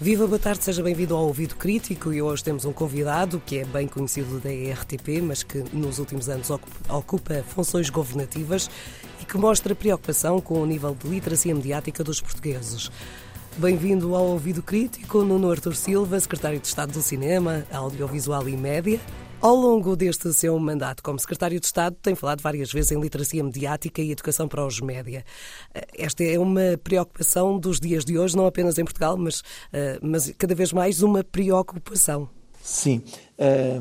Viva, boa tarde, seja bem-vindo ao Ouvido Crítico e hoje temos um convidado que é bem conhecido da ERTP, mas que nos últimos anos ocupa funções governativas e que mostra preocupação com o nível de literacia mediática dos portugueses. Bem-vindo ao Ouvido Crítico, Nuno Artur Silva, Secretário de Estado do Cinema, Audiovisual e Média. Ao longo deste seu mandato como Secretário de Estado, tem falado várias vezes em literacia mediática e educação para os média. Esta é uma preocupação dos dias de hoje, não apenas em Portugal, mas, eh, mas cada vez mais uma preocupação. Sim, é,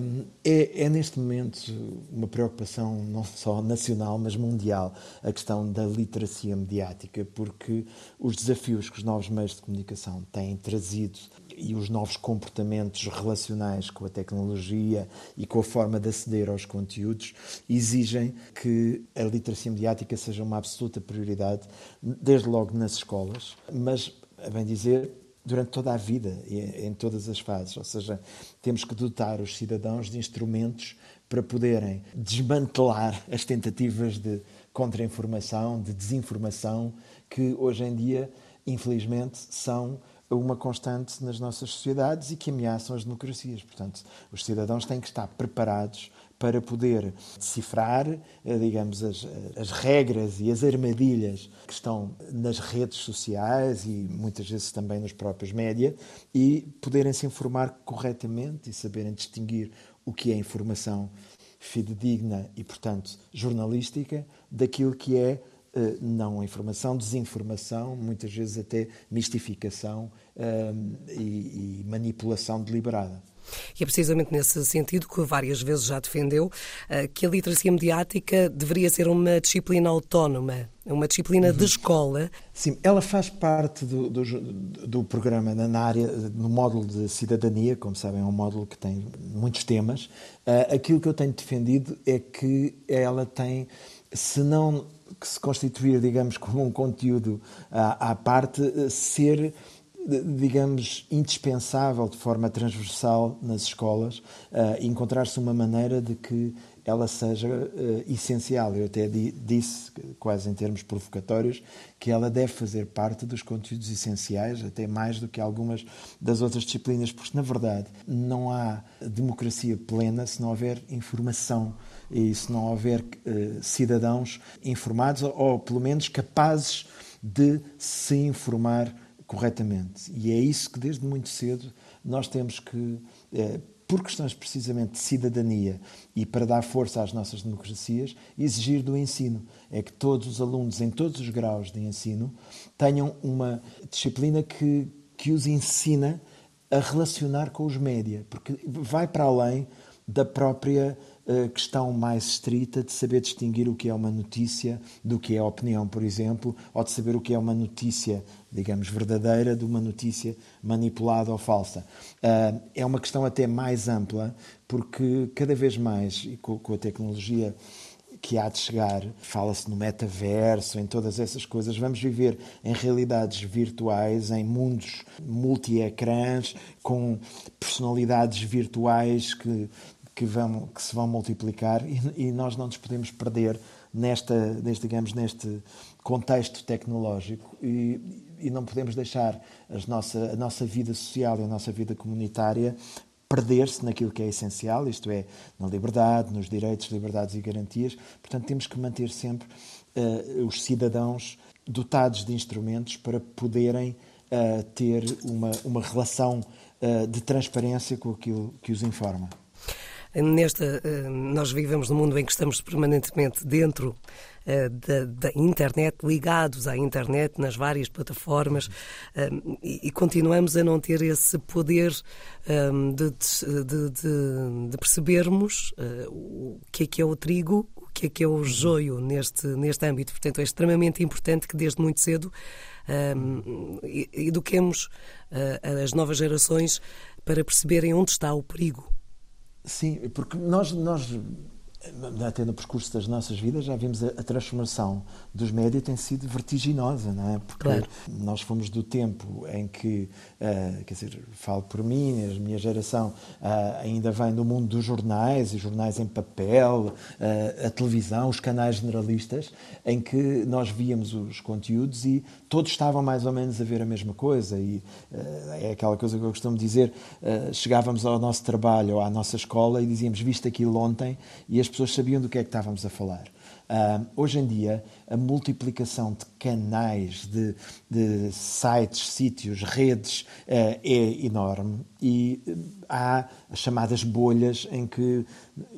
é, neste momento uma preocupação não só nacional, mas mundial, a questão da literacia mediática, porque os desafios que os novos meios de comunicação têm trazido e os novos comportamentos relacionais com a tecnologia e com a forma de aceder aos conteúdos exigem que a literacia mediática seja uma absoluta prioridade, desde logo nas escolas, mas, a bem dizer, durante toda a vida, em todas as fases. Ou seja, temos que dotar os cidadãos de instrumentos para poderem desmantelar as tentativas de contra-informação, de desinformação, que hoje em dia, infelizmente, são uma constante nas nossas sociedades e que ameaçam as democracias. Portanto, os cidadãos têm que estar preparados para poder decifrar, eh, digamos, as, as regras e as armadilhas que estão nas redes sociais e muitas vezes também nos próprios média e poderem se informar corretamente e saberem distinguir o que é informação fidedigna e, portanto, jornalística daquilo que é eh, não informação, desinformação, muitas vezes até mistificação eh, e manipulação deliberada. E é precisamente nesse sentido que várias vezes já defendeu uh, que a literacia mediática deveria ser uma disciplina autónoma, uma disciplina uhum. de escola. Sim, ela faz parte do, do, do, programa na área, no módulo de cidadania, como sabem, é um módulo que tem muitos temas. Uh, aquilo que eu tenho defendido é que ela tem, se não que se constituir, digamos, como um conteúdo à, à parte, eh, ser digamos, indispensável de forma transversal nas escolas, uh, encontrar-se uma maneira de que ela seja uh, essencial. Eu até disse, quase em termos provocatórios, que ela deve fazer parte dos conteúdos essenciais, até mais do que algumas das outras disciplinas, porque, na verdade, não há democracia plena se não houver informação e se não houver uh, cidadãos informados ou, ou, pelo menos, capazes de se informar corretamente. E é isso que, desde muito cedo, nós temos que, é, por questões precisamente de cidadania e para dar força às nossas democracias, exigir do ensino. É que todos os alunos, em todos os graus de ensino, tenham uma disciplina que, que os ensina a relacionar com os média, porque vai para além da própria questão mais estrita de saber distinguir o que é uma notícia do que é opinião, por exemplo, ou de saber o que é uma notícia, digamos, verdadeira de uma notícia manipulada ou falsa. Ah, é uma questão até mais ampla, porque cada vez mais, e com a tecnologia que há de chegar, fala-se no metaverso, em todas essas coisas. Vamos viver em realidades virtuais, em mundos multi-ecrãs, com personalidades virtuais que que, vão, que se vão multiplicar e, e, nós não nos podemos perder nesta, neste, digamos, neste contexto tecnológico e, e não podemos deixar as nossa, a nossa vida social e a nossa vida comunitária perder-se naquilo que é essencial, isto é, na liberdade, nos direitos, liberdades e garantias. Portanto, temos que manter sempre uh, os cidadãos dotados de instrumentos para poderem uh, ter uma, uma relação uh, de transparência com aquilo que os informa. Nesta, eh, nós vivemos num mundo em que estamos permanentemente dentro eh, da, da, internet, ligados à internet nas várias plataformas eh, e, continuamos a não ter esse poder de, de, de, de percebermos o que é que é o trigo, o que é que é o joio neste, neste âmbito. Portanto, é extremamente importante que desde muito cedo um, eduquemos as novas gerações para perceberem onde está o perigo Sim, porque nós, nós até no percurso das nossas vidas, já vimos a, a transformação dos médias tem sido vertiginosa, não é? Porque claro. nós fomos do tempo em que, uh, quer dizer, falo por mim, a minha geração uh, ainda vem do mundo dos jornais, e jornais em papel, uh, a televisão, os canais generalistas, em que nós víamos os conteúdos e todos estavam mais ou menos a ver a mesma coisa. E é aquela coisa que eu costumo dizer: chegávamos ao nosso trabalho ou à nossa escola e dizíamos, viste aquilo ontem, e as pessoas sabiam do que é que estávamos a falar. Uh, hoje em dia, a multiplicação de canais, de, de sites, sítios, redes uh, é enorme e uh, há as chamadas bolhas em que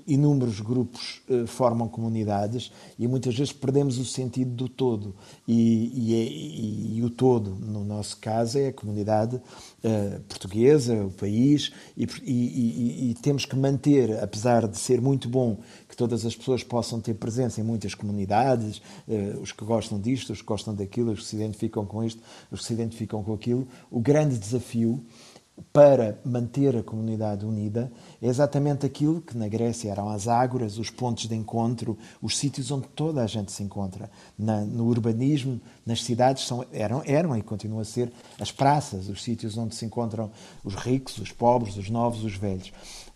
inúmeros grupos uh, formam comunidades e muitas vezes perdemos o sentido do todo. E, e, é, e, e o todo, no nosso caso, é a comunidade portuguesa, o país, e temos que manter, apesar de ser muito bom que todas as pessoas possam ter presença em muitas comunidades, os que gostam disto, os que gostam daquilo, os que se identificam com isto, os que se identificam com aquilo. O grande desafio para manter a comunidade unida é exatamente aquilo que na Grécia eram as ágoras, os pontos de encontro, os sítios onde toda a gente se encontra. Na, no urbanismo, nas cidades, são, eram, eram e continuam a ser as praças, os sítios onde se encontram os ricos, os pobres, os novos, os velhos.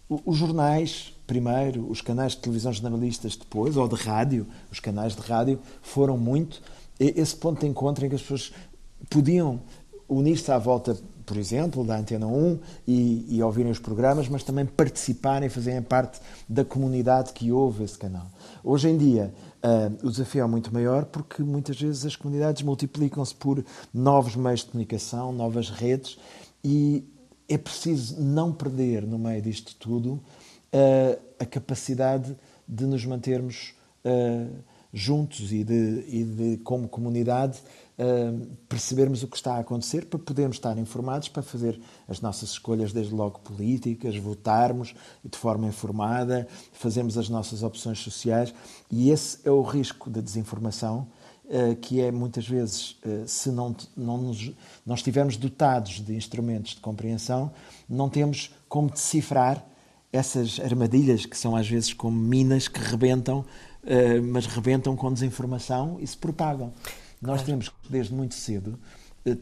Os jornais, primeiro, os canais de televisão jornalistas depois, ou de rádio, os canais de rádio, foram muito esse ponto de encontro em que as pessoas podiam unir-se à volta, por exemplo, da Antena 1 e, e ouvirem os programas, mas também participarem, fazerem parte da comunidade que ouve esse canal. Hoje em dia, uh, o desafio é muito maior porque muitas vezes as comunidades multiplicam-se por novos meios de comunicação, novas redes e é preciso não perder no meio disto tudo uh, a capacidade de nos mantermos uh, juntos e de, e de como comunidade, uh, percebermos o que está a acontecer para podermos estar informados, para fazer as nossas escolhas, desde logo políticas, votarmos de forma informada, fazermos as nossas opções sociais. E esse é o risco da desinformação eh, que é muitas vezes, eh, se não, não, nos, não estivermos dotados de instrumentos de compreensão, não temos como decifrar essas armadilhas que são às vezes como minas que rebentam, eh, mas rebentam com desinformação e se propagam. Nós temos desde muito cedo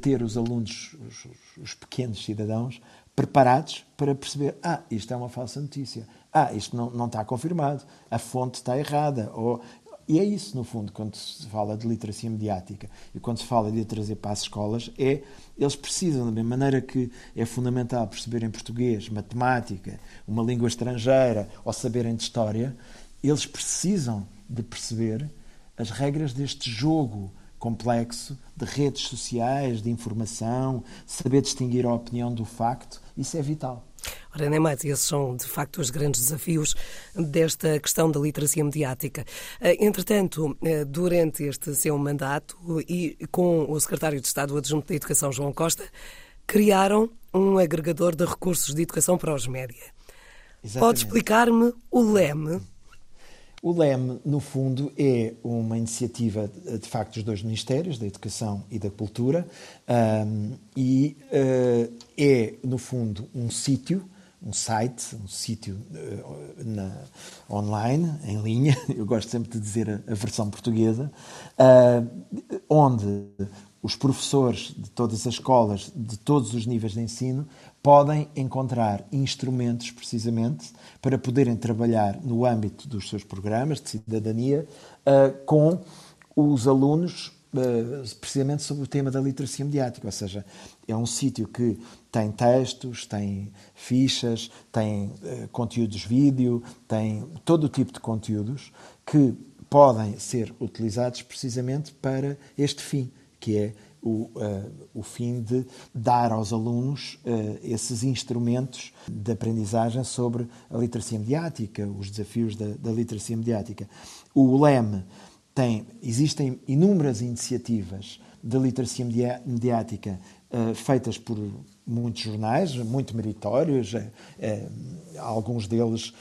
ter os alunos, os, os pequenos cidadãos, preparados para perceber: ah, isto é uma falsa notícia, ah, isto não, não está confirmado, a fonte está errada, ou e é isso, no fundo, quando se fala de literacia mediática. E quando se fala de a trazer para as escolas, é eles precisam, da mesma maneira que é fundamental perceberem português, matemática, uma língua estrangeira ou saberem de história, eles precisam de perceber as regras deste jogo complexo de redes sociais, de informação, saber distinguir a opinião do facto, isso é vital. Ora, nem mais, esses são de facto os grandes desafios desta questão da literacia mediática. Eh, entretanto, eh, durante este seu mandato e com o secretário de Estado adjunto da Educação, João Costa, criaram um agregador de recursos de educação para os média. Exatamente. Pode explicar-me o LEME? O LEM, no fundo, é uma iniciativa, de facto, dos dois Ministérios, da Educação e da Cultura, um, e uh, é, no fundo, um sítio, um site, um sítio uh, online, em linha, eu gosto sempre de dizer a, a versão portuguesa, uh, onde os professores de todas as escolas, de todos os níveis de ensino, podem encontrar instrumentos, precisamente, para poderem trabalhar no âmbito dos seus programas de cidadania uh, com os alunos, uh, precisamente sobre o tema da literacia mediática. Ou seja, é um sítio que tem textos, tem fichas, tem uh, conteúdos vídeo, tem todo o tipo de conteúdos que podem ser utilizados precisamente para este fim, que é o, uh, o fim de dar aos alunos uh, esses instrumentos de aprendizagem sobre a literacia mediática, os desafios da, da literacia mediática. O LEM tem, existem inúmeras iniciativas de literacia mediática uh, feitas por muitos jornais, muito meritórios, alguns deles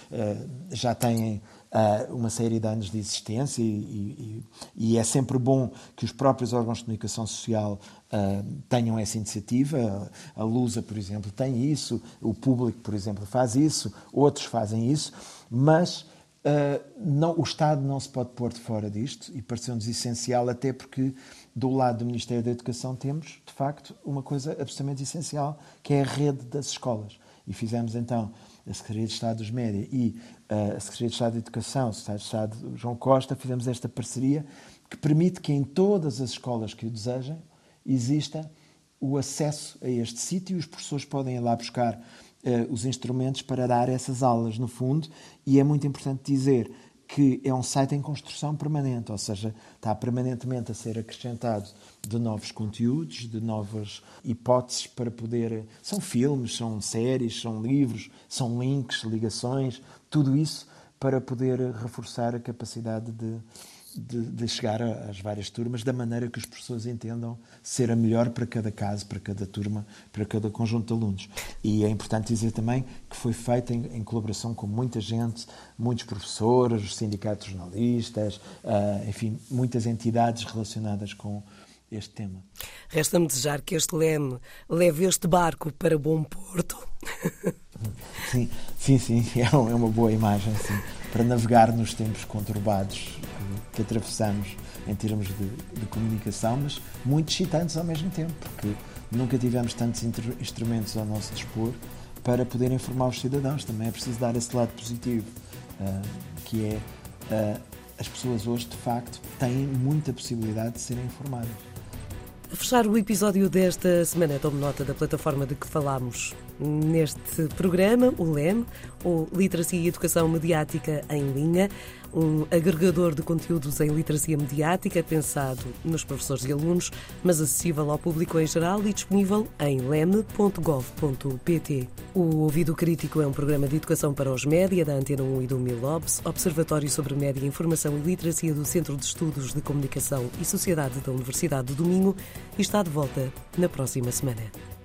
já têm uh, uma série de anos de existência e, e, e, é sempre bom que os próprios órgãos de comunicação social uh, tenham essa iniciativa. A Lusa, por exemplo, tem isso, o público, por exemplo, faz isso, outros fazem isso, mas Uh, não, o Estado não se pode pôr de fora disto e pareceu-nos essencial, até porque do lado do Ministério da Educação temos, de facto, uma coisa absolutamente essencial, que é a rede das escolas. E fizemos então a Secretaria de Estado dos Média e a Secretaria de Estado da Educação, o Secretário de Estado João Costa, fizemos esta parceria que permite que em todas as escolas que o desejem exista o acesso a este sítio e os professores podem ir lá buscar uh, os instrumentos para dar essas aulas, no fundo, e é muito importante dizer que é um site em construção permanente, ou seja, está permanentemente a ser acrescentado de novos conteúdos, de novas hipóteses para poder. São filmes, são séries, são livros, são links, ligações, tudo isso para poder reforçar a capacidade de de, de, chegar às várias turmas da maneira que os professores entendam ser a melhor para cada caso, para cada turma, para cada conjunto de alunos. E é importante dizer também que foi feita em, em colaboração com muita gente, muitos professores, os sindicatos jornalistas, uh, enfim, muitas entidades relacionadas com este tema. Resta-me desejar que este leme leve este barco para bom porto. Sim, sim, sim, é, é uma boa imagem, sim, para navegar nos tempos conturbados que atravessamos em termos de, de, comunicação, mas muito excitantes ao mesmo tempo, porque nunca tivemos tantos instrumentos ao nosso dispor para poder informar os cidadãos. Também é preciso dar esse lado positivo, uh, que é uh, as pessoas hoje, de facto, têm muita possibilidade de serem informadas. A fechar o episódio desta semana, tomo nota da plataforma de que falámos neste programa, o LEM, ou Literacia e Educação Mediática em Linha, um agregador de conteúdos em literacia mediática pensado nos professores e alunos, mas acessível ao público em geral e disponível em leme.gov.pt. O Ouvido Crítico é um programa de educação para os média da Antena 1 e do Milobs, Observatório sobre Média, Informação e Literacia do Centro de Estudos de Comunicação e Sociedade da Universidade do Domingo, e está de volta na próxima semana.